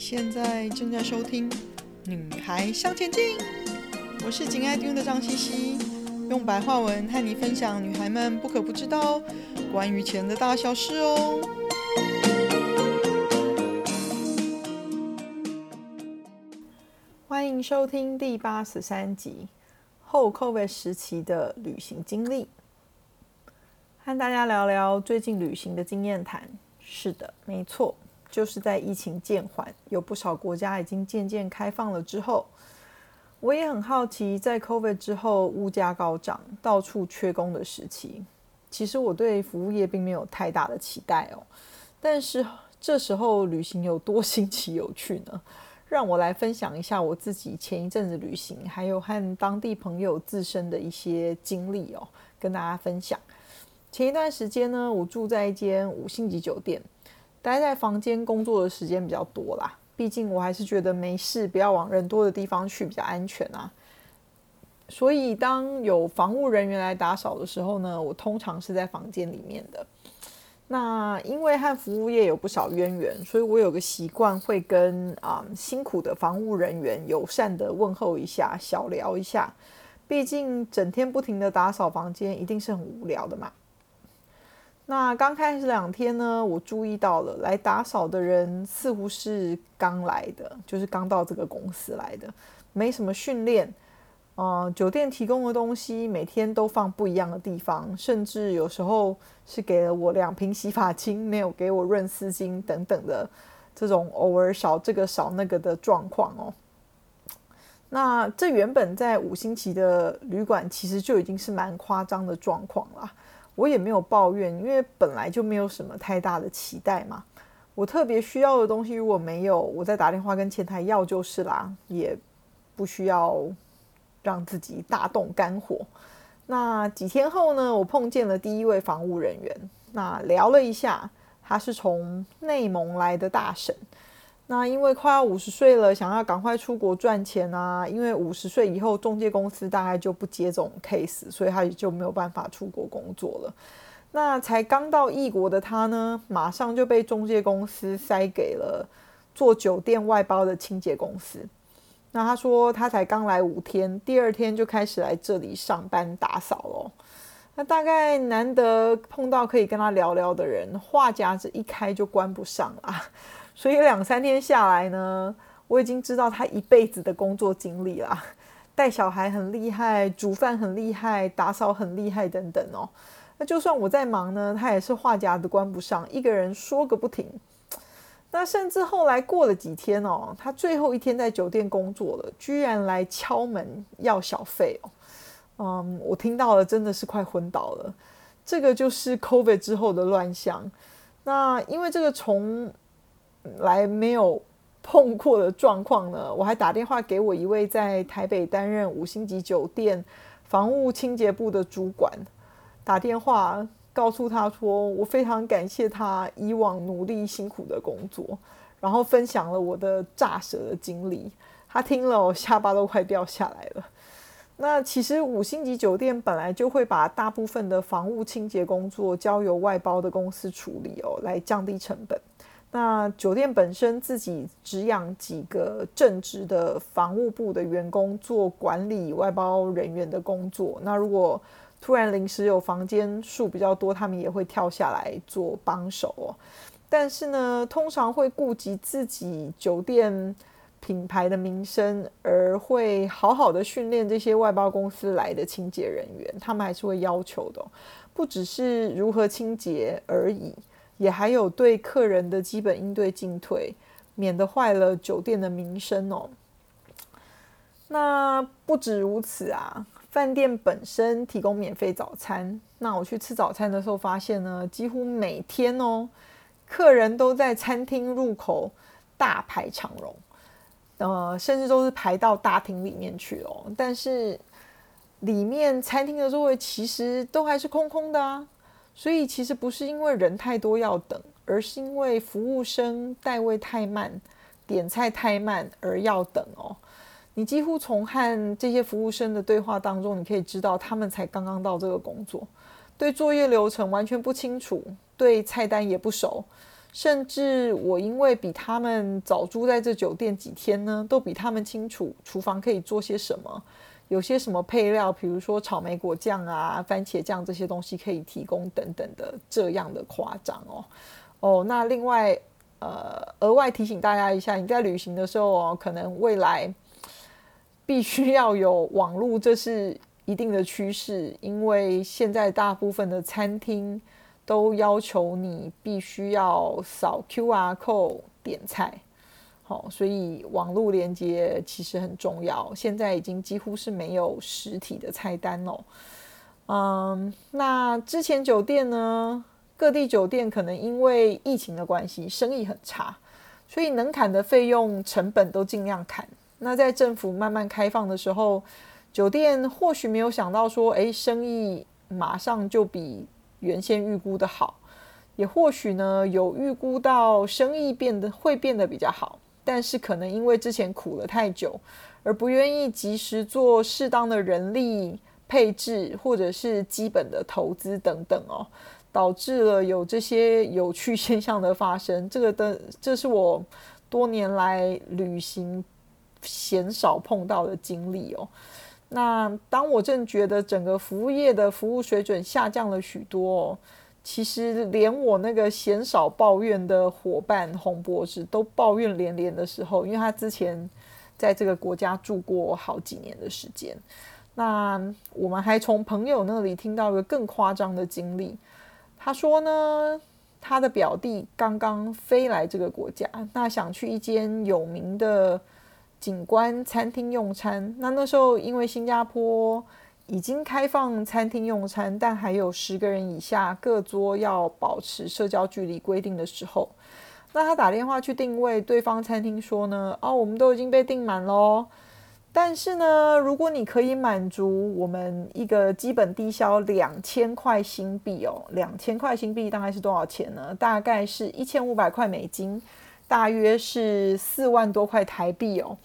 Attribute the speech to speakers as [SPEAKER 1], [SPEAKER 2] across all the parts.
[SPEAKER 1] 现在正在收听《女孩向前进》，我是紧爱听的张茜茜，用白话文和你分享女孩们不可不知道关于钱的大小事哦。欢迎收听第八十三集后 COVID 时期的旅行经历，和大家聊聊最近旅行的经验谈。是的，没错。就是在疫情渐缓，有不少国家已经渐渐开放了之后，我也很好奇，在 COVID 之后物价高涨、到处缺工的时期，其实我对服务业并没有太大的期待哦。但是这时候旅行有多 新奇有趣呢？让我来分享一下我自己前一阵子旅行，还有和当地朋友自身的一些经历哦，跟大家分享。前一段时间呢，我住在一间五星级酒店。待在房间工作的时间比较多啦，毕竟我还是觉得没事，不要往人多的地方去比较安全啊。所以当有房务人员来打扫的时候呢，我通常是在房间里面的。那因为和服务业有不少渊源，所以我有个习惯会跟啊、辛苦的房务人员友善的问候一下，小聊一下。毕竟整天不停的打扫房间，一定是很无聊的嘛。那刚开始两天呢，我注意到了来打扫的人似乎是刚来的，就是刚到这个公司来的，没什么训练。呃，酒店提供的东西每天都放不一样的地方，甚至有时候是给了我两瓶洗发精，没有给我润丝巾等等的这种偶尔少这个少那个的状况哦。那这原本在五星级的旅馆其实就已经是蛮夸张的状况了。我也没有抱怨，因为本来就没有什么太大的期待嘛。我特别需要的东西如果没有，我再打电话跟前台要就是啦，也不需要让自己大动肝火。那几天后呢，我碰见了第一位防务人员，那聊了一下，他是从内蒙来的大婶。那因为快要五十岁了，想要赶快出国赚钱啊！因为五十岁以后，中介公司大概就不接这种 case，所以他也就没有办法出国工作了。那才刚到异国的他呢，马上就被中介公司塞给了做酒店外包的清洁公司。那他说他才刚来五天，第二天就开始来这里上班打扫咯。那大概难得碰到可以跟他聊聊的人，话匣子一开就关不上了。所以两三天下来呢，我已经知道他一辈子的工作经历啦。带小孩很厉害，煮饭很厉害，打扫很厉害等等哦。那就算我在忙呢，他也是话匣子关不上，一个人说个不停。那甚至后来过了几天哦，他最后一天在酒店工作了，居然来敲门要小费哦。嗯，我听到了，真的是快昏倒了。这个就是 COVID 之后的乱象。那因为这个从来没有碰过的状况呢，我还打电话给我一位在台北担任五星级酒店房务清洁部的主管，打电话告诉他说，我非常感谢他以往努力辛苦的工作，然后分享了我的炸舌的经历。他听了，我下巴都快掉下来了。那其实五星级酒店本来就会把大部分的房务清洁工作交由外包的公司处理哦，来降低成本。那酒店本身自己只养几个正职的房务部的员工做管理外包人员的工作。那如果突然临时有房间数比较多，他们也会跳下来做帮手哦。但是呢，通常会顾及自己酒店品牌的名声，而会好好的训练这些外包公司来的清洁人员。他们还是会要求的，不只是如何清洁而已。也还有对客人的基本应对进退，免得坏了酒店的名声哦。那不止如此啊，饭店本身提供免费早餐。那我去吃早餐的时候发现呢，几乎每天哦，客人都在餐厅入口大排长龙，呃，甚至都是排到大厅里面去哦。但是里面餐厅的座位其实都还是空空的啊。所以其实不是因为人太多要等，而是因为服务生带位太慢，点菜太慢而要等哦。你几乎从和这些服务生的对话当中，你可以知道他们才刚刚到这个工作，对作业流程完全不清楚，对菜单也不熟，甚至我因为比他们早住在这酒店几天呢，都比他们清楚厨房可以做些什么，有些什么配料，比如说草莓果酱啊、番茄酱这些东西可以提供等等的，这样的夸张哦。哦，那另外呃，额外提醒大家一下，你在旅行的时候哦，可能未来必须要有网络，这是一定的趋势，因为现在大部分的餐厅都要求你必须要扫 QR code 点菜，好，所以网络连接其实很重要。现在已经几乎是没有实体的菜单哦。嗯，那之前酒店呢，各地酒店可能因为疫情的关系，生意很差，所以能砍的费用成本都尽量砍。那在政府慢慢开放的时候，酒店或许没有想到说，诶，生意马上就比原先预估的好，也或许呢有预估到生意变得会变得比较好，但是可能因为之前苦了太久，而不愿意及时做适当的人力配置或者是基本的投资等等哦，导致了有这些有趣现象的发生。这个的，这是我多年来旅行鲜少碰到的经历哦。那当我正觉得整个服务业的服务水准下降了许多哦，其实连我那个鲜少抱怨的伙伴洪博士都抱怨连连的时候，因为他之前在这个国家住过好几年的时间。那我们还从朋友那里听到一个更夸张的经历，他说呢，他的表弟刚刚飞来这个国家，那想去一间有名的。景观餐厅用餐，那那时候因为新加坡已经开放餐厅用餐，但还有十个人以下各桌要保持社交距离规定的时候，那他打电话去定位，对方餐厅说呢，哦，我们都已经被订满喽。但是呢，如果你可以满足我们一个基本低消两千块新币哦，两千块新币大概是多少钱呢？大概是一千五百块美金。大约是四万多块台币哦，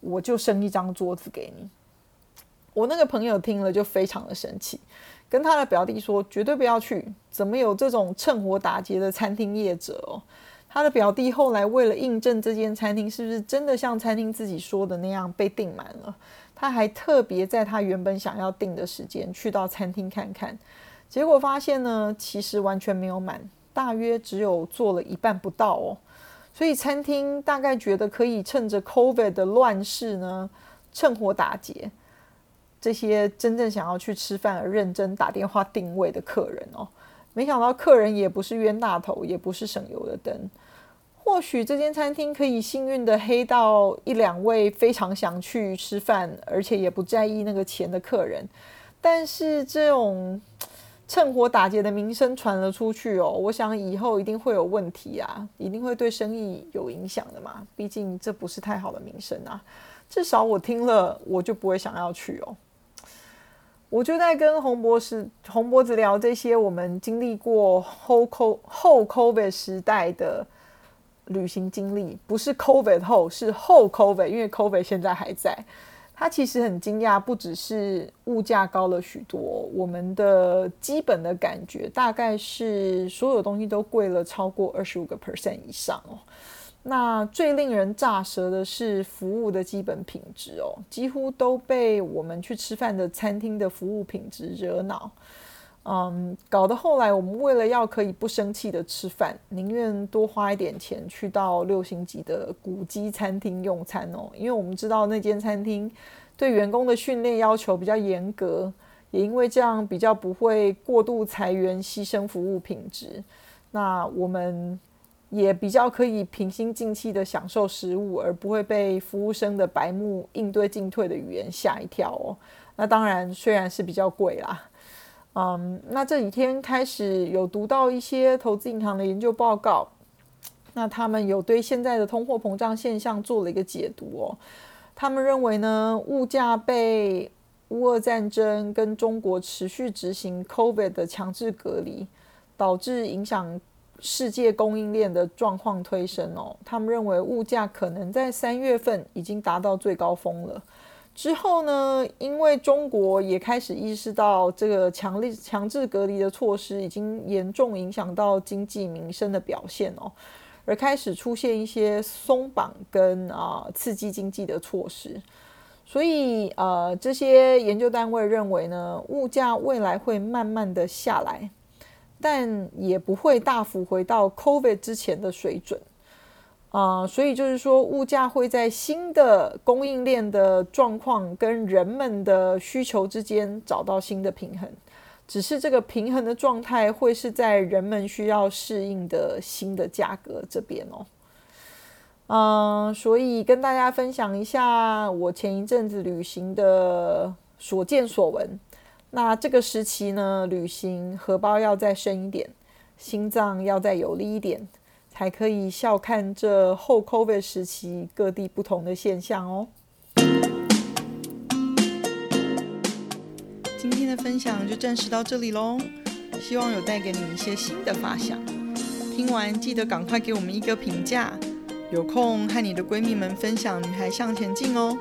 [SPEAKER 1] 我就生一张桌子给你。我那个朋友听了就非常的生气，跟他的表弟说绝对不要去，怎么有这种趁火打劫的餐厅业者哦？他的表弟后来为了印证这间餐厅是不是真的像餐厅自己说的那样被订满了，他还特别在他原本想要订的时间去到餐厅看看，结果发现呢，其实完全没有满，大约只有坐了一半不到哦。所以餐厅大概觉得可以趁着 COVID 的乱世呢，趁火打劫这些真正想要去吃饭而认真打电话定位的客人哦。没想到客人也不是冤大头，也不是省油的灯。或许这间餐厅可以幸运的黑到一两位非常想去吃饭，而且也不在意那个钱的客人，但是这种。趁火打劫的名声传了出去哦，我想以后一定会有问题啊，一定会对生意有影响的嘛。毕竟这不是太好的名声啊，至少我听了我就不会想要去哦。我就在跟洪博士、洪博子聊这些我们经历过后 CO 后 COVID 时代的旅行经历，不是 COVID 后，是后 COVID，因为 COVID 现在还在。他其实很惊讶，不只是物价高了许多，我们的基本的感觉大概是所有东西都贵了超过二十五个 percent 以上哦。那最令人咋舌的是服务的基本品质哦，几乎都被我们去吃饭的餐厅的服务品质惹恼。嗯，搞得后来我们为了要可以不生气的吃饭，宁愿多花一点钱去到六星级的古迹餐厅用餐哦，因为我们知道那间餐厅对员工的训练要求比较严格，也因为这样比较不会过度裁员牺牲服务品质，那我们也比较可以平心静气的享受食物，而不会被服务生的白目应对进退的语言吓一跳哦。那当然，虽然是比较贵啦。嗯，那这几天开始有读到一些投资银行的研究报告，那他们有对现在的通货膨胀现象做了一个解读哦。他们认为呢，物价被乌俄战争跟中国持续执行 COVID 的强制隔离，导致影响世界供应链的状况推升哦。他们认为物价可能在三月份已经达到最高峰了。之后呢，因为中国也开始意识到这个强力强制隔离的措施已经严重影响到经济民生的表现哦，而开始出现一些松绑跟啊刺激经济的措施。所以呃，这些研究单位认为呢，物价未来会慢慢的下来，但也不会大幅回到 COVID 之前的水准。啊、所以就是说，物价会在新的供应链的状况跟人们的需求之间找到新的平衡，只是这个平衡的状态会是在人们需要适应的新的价格这边哦。嗯、所以跟大家分享一下我前一阵子旅行的所见所闻。那这个时期呢，旅行荷包要再深一点，心脏要再有力一点。才可以笑看这后 COVID 时期各地不同的现象哦。今天的分享就暂时到这里喽，希望有带给你一些新的发想。听完记得赶快给我们一个评价，有空和你的闺蜜们分享《女孩向前进》哦。